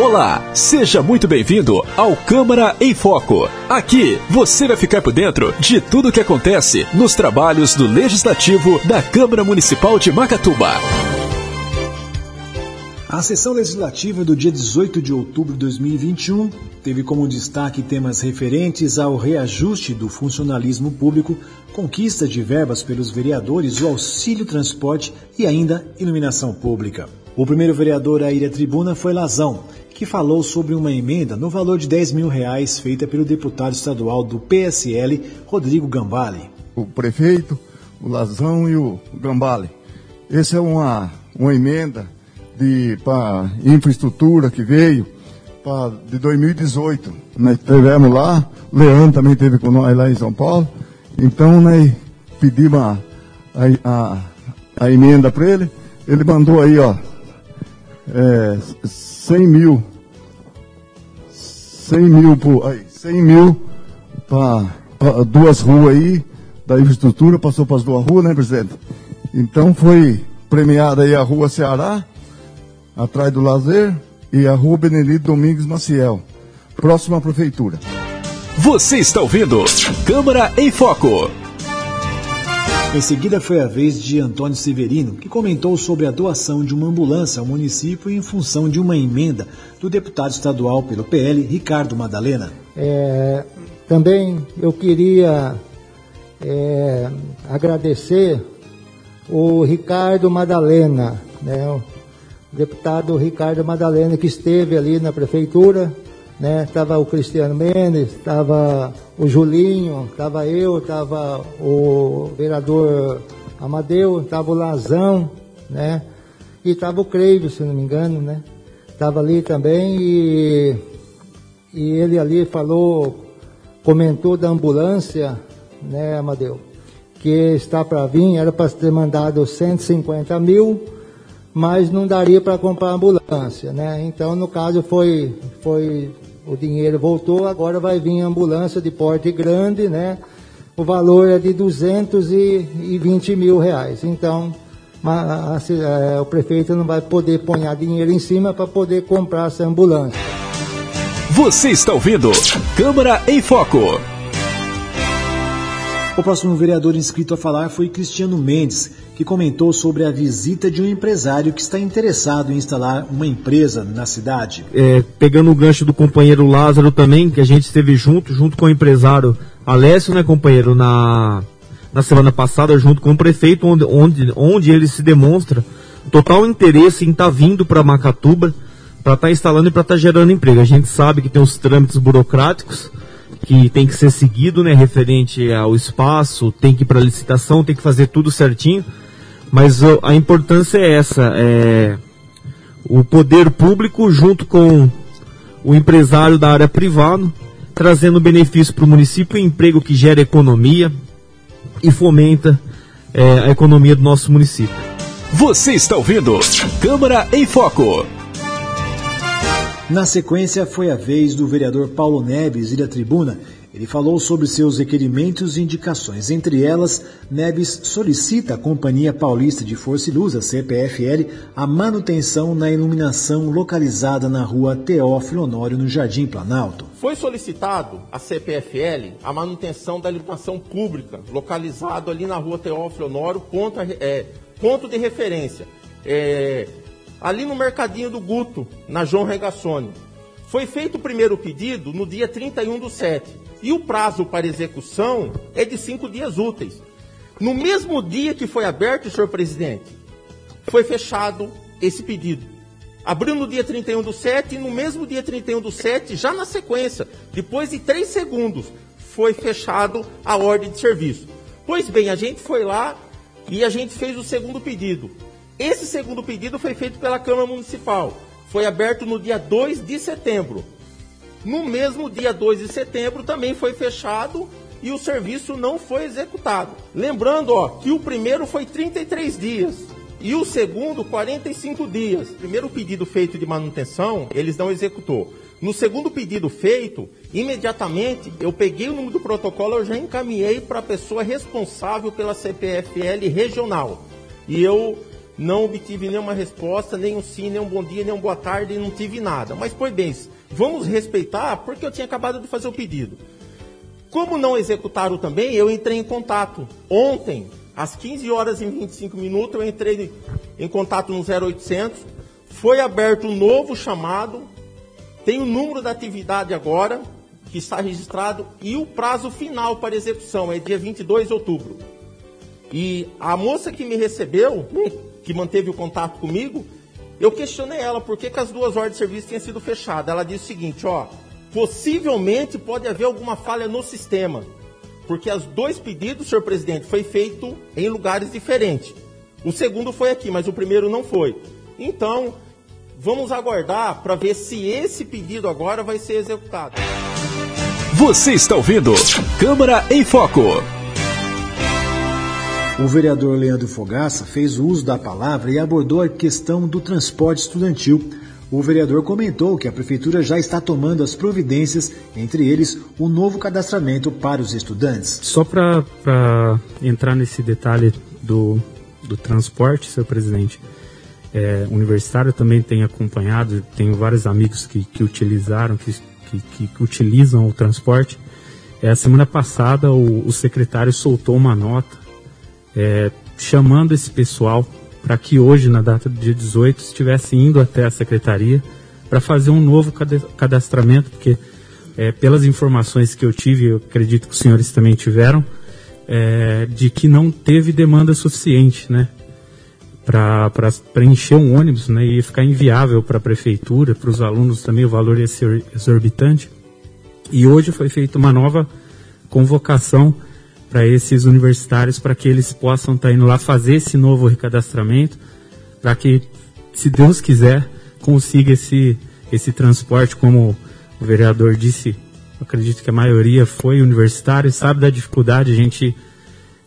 Olá, seja muito bem-vindo ao Câmara em Foco. Aqui você vai ficar por dentro de tudo o que acontece nos trabalhos do Legislativo da Câmara Municipal de Macatuba. A sessão legislativa do dia 18 de outubro de 2021 teve como destaque temas referentes ao reajuste do funcionalismo público, conquista de verbas pelos vereadores, o auxílio transporte e ainda iluminação pública. O primeiro vereador a ir à tribuna foi Lazão, que falou sobre uma emenda no valor de 10 mil reais feita pelo deputado estadual do PSL, Rodrigo Gambale. O prefeito, o Lazão e o Gambale. Essa é uma, uma emenda para infraestrutura que veio pra, de 2018. Nós tivemos lá, o Leandro também teve com nós lá em São Paulo. Então nós pedimos a, a, a, a emenda para ele. Ele mandou aí, ó, é, 100 mil 100 mil, por, aí, 100 mil para duas ruas aí, da infraestrutura, passou para as duas ruas, né, presidente? Então foi premiada aí a rua Ceará, atrás do lazer, e a rua Benedito Domingos Maciel, próxima à prefeitura. Você está ouvindo Câmara em Foco. Em seguida foi a vez de Antônio Severino, que comentou sobre a doação de uma ambulância ao município em função de uma emenda do deputado estadual pelo PL, Ricardo Madalena. É, também eu queria é, agradecer o Ricardo Madalena, né, o deputado Ricardo Madalena, que esteve ali na prefeitura né? Tava o Cristiano Mendes, tava o Julinho, tava eu, tava o vereador Amadeu, tava o Lazão, né? E tava o Creio, se não me engano, né? Tava ali também e, e ele ali falou, comentou da ambulância, né, Amadeu? Que está para vir, era para ter mandado 150 mil, mas não daria para comprar ambulância, né? Então, no caso, foi, foi o dinheiro voltou, agora vai vir ambulância de porte grande, né? O valor é de 220 mil reais. Então, a, a, a, é, o prefeito não vai poder pôr dinheiro em cima para poder comprar essa ambulância. Você está ouvindo Câmara em Foco. O próximo vereador inscrito a falar foi Cristiano Mendes, que comentou sobre a visita de um empresário que está interessado em instalar uma empresa na cidade. É, pegando o gancho do companheiro Lázaro também, que a gente esteve junto, junto com o empresário Alessio, né, companheiro, na, na semana passada, junto com o prefeito, onde, onde, onde ele se demonstra total interesse em estar tá vindo para Macatuba para estar tá instalando e para estar tá gerando emprego. A gente sabe que tem os trâmites burocráticos que tem que ser seguido, né, referente ao espaço, tem que ir para licitação, tem que fazer tudo certinho. Mas a importância é essa, é o poder público junto com o empresário da área privada, trazendo benefício para o município, emprego que gera economia e fomenta é, a economia do nosso município. Você está ouvindo Câmara em Foco. Na sequência, foi a vez do vereador Paulo Neves ir à tribuna ele falou sobre seus requerimentos e indicações. Entre elas, Neves solicita à Companhia Paulista de Força e Luz, a CPFL, a manutenção na iluminação localizada na rua Teófilo Honório, no Jardim Planalto. Foi solicitado à CPFL a manutenção da iluminação pública, localizado ali na rua Teófilo Honório, ponto, é, ponto de referência. É, ali no Mercadinho do Guto, na João Regassoni. Foi feito o primeiro pedido no dia 31 do 7. E o prazo para execução é de cinco dias úteis. No mesmo dia que foi aberto, senhor presidente, foi fechado esse pedido. Abriu no dia 31 do 7 e no mesmo dia 31 do 7, já na sequência, depois de três segundos, foi fechado a ordem de serviço. Pois bem, a gente foi lá e a gente fez o segundo pedido. Esse segundo pedido foi feito pela Câmara Municipal. Foi aberto no dia 2 de setembro. No mesmo dia 2 de setembro também foi fechado e o serviço não foi executado. Lembrando, ó, que o primeiro foi 33 dias e o segundo 45 dias. primeiro pedido feito de manutenção, eles não executou. No segundo pedido feito, imediatamente eu peguei o número do protocolo, eu já encaminhei para a pessoa responsável pela CPFL regional. E eu não obtive nenhuma resposta, nem um sim, nem um bom dia, nem um boa tarde, não tive nada. Mas, pois bem, vamos respeitar, porque eu tinha acabado de fazer o pedido. Como não executaram também, eu entrei em contato. Ontem, às 15 horas e 25 minutos, eu entrei em contato no 0800. Foi aberto um novo chamado. Tem o número da atividade agora, que está registrado, e o prazo final para execução é dia 22 de outubro. E a moça que me recebeu, que manteve o contato comigo, eu questionei ela por que, que as duas ordens de serviço tinham sido fechadas. Ela disse o seguinte, ó, possivelmente pode haver alguma falha no sistema, porque os dois pedidos, senhor presidente, foi feito em lugares diferentes. O segundo foi aqui, mas o primeiro não foi. Então, vamos aguardar para ver se esse pedido agora vai ser executado. Você está ouvindo Câmara em Foco. O vereador Leandro Fogaça fez uso da palavra e abordou a questão do transporte estudantil. O vereador comentou que a prefeitura já está tomando as providências, entre eles o novo cadastramento para os estudantes. Só para entrar nesse detalhe do, do transporte, senhor presidente, é, universitário também tem acompanhado, tenho vários amigos que, que utilizaram, que, que, que utilizam o transporte. É, a semana passada o, o secretário soltou uma nota é, chamando esse pessoal para que hoje, na data do dia 18, estivesse indo até a secretaria para fazer um novo cadastramento, porque é, pelas informações que eu tive, eu acredito que os senhores também tiveram, é, de que não teve demanda suficiente, né? Para preencher um ônibus, né? E ficar inviável para a prefeitura, para os alunos também, o valor ia ser exorbitante. E hoje foi feita uma nova convocação para esses universitários, para que eles possam estar tá indo lá fazer esse novo recadastramento, para que, se Deus quiser, consiga esse, esse transporte, como o vereador disse, acredito que a maioria foi universitário, sabe da dificuldade, a gente,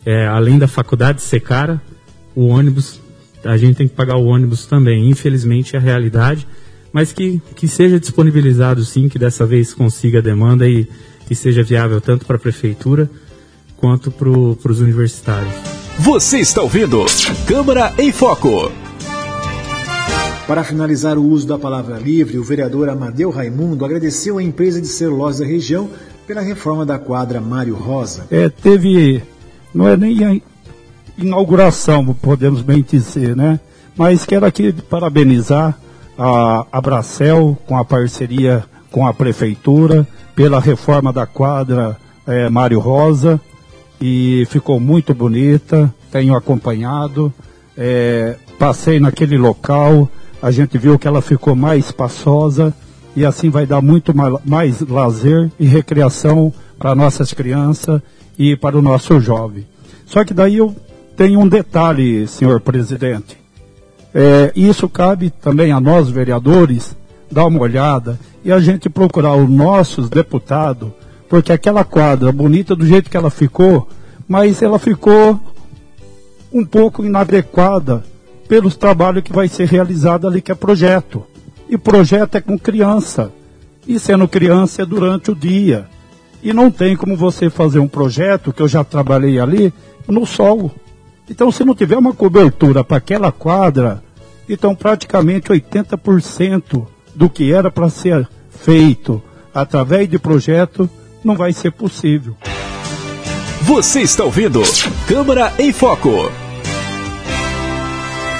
é, além da faculdade ser cara, o ônibus, a gente tem que pagar o ônibus também, infelizmente é a realidade, mas que, que seja disponibilizado sim, que dessa vez consiga a demanda e que seja viável tanto para a prefeitura, quanto para os universitários. Você está ouvindo Câmara em Foco. Para finalizar o uso da palavra livre, o vereador Amadeu Raimundo agradeceu à empresa de celulose da região pela reforma da quadra Mário Rosa. É, teve, não é nem a inauguração, podemos bem dizer, né? Mas quero aqui parabenizar a Abracel com a parceria com a prefeitura pela reforma da quadra é, Mário Rosa e ficou muito bonita. Tenho acompanhado, é, passei naquele local, a gente viu que ela ficou mais espaçosa e assim vai dar muito mais, lazer e recreação para nossas crianças e para o nosso jovem. Só que daí eu tenho um detalhe, senhor presidente. É, isso cabe também a nós, vereadores, dar uma olhada e a gente procurar os nossos deputados porque aquela quadra bonita do jeito que ela ficou, mas ela ficou um pouco inadequada pelos trabalhos que vai ser realizado ali, que é projeto. E projeto é com criança. E sendo criança é durante o dia. E não tem como você fazer um projeto, que eu já trabalhei ali, no sol. Então, se não tiver uma cobertura para aquela quadra, então praticamente 80% do que era para ser feito através de projeto não vai ser possível. Você está ouvindo Câmara em Foco.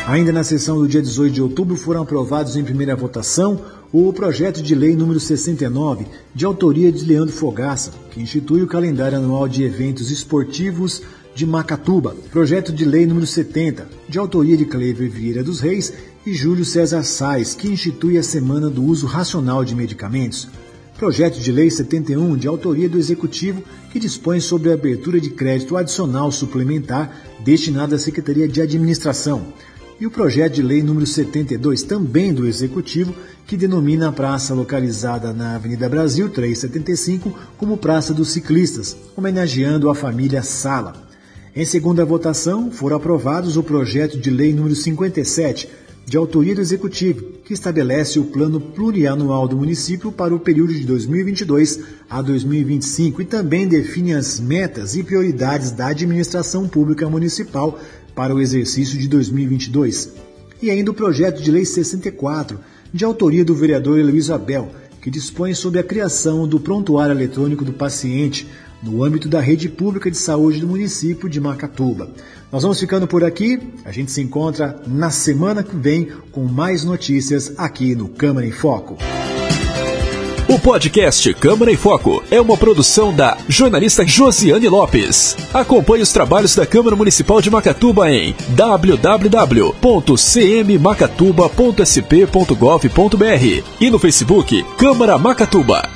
Ainda na sessão do dia 18 de outubro foram aprovados em primeira votação o projeto de lei número 69, de autoria de Leandro Fogaça, que institui o calendário anual de eventos esportivos de Macatuba. Projeto de lei número 70, de autoria de Clever Vieira dos Reis e Júlio César Sais, que institui a Semana do Uso Racional de Medicamentos. Projeto de Lei 71, de autoria do Executivo, que dispõe sobre a abertura de crédito adicional suplementar destinado à Secretaria de Administração. E o projeto de lei número 72, também do Executivo, que denomina a praça localizada na Avenida Brasil 375 como Praça dos Ciclistas, homenageando a família Sala. Em segunda votação, foram aprovados o projeto de lei número 57, de autoria do Executivo, que estabelece o plano plurianual do município para o período de 2022 a 2025 e também define as metas e prioridades da administração pública municipal para o exercício de 2022. E ainda o projeto de lei 64, de autoria do vereador Luiz Abel, que dispõe sobre a criação do prontuário eletrônico do paciente no âmbito da rede pública de saúde do município de Macatuba. Nós vamos ficando por aqui. A gente se encontra na semana que vem com mais notícias aqui no Câmara em Foco. O podcast Câmara em Foco é uma produção da jornalista Josiane Lopes. Acompanhe os trabalhos da Câmara Municipal de Macatuba em www.cmmacatuba.sp.gov.br e no Facebook Câmara Macatuba.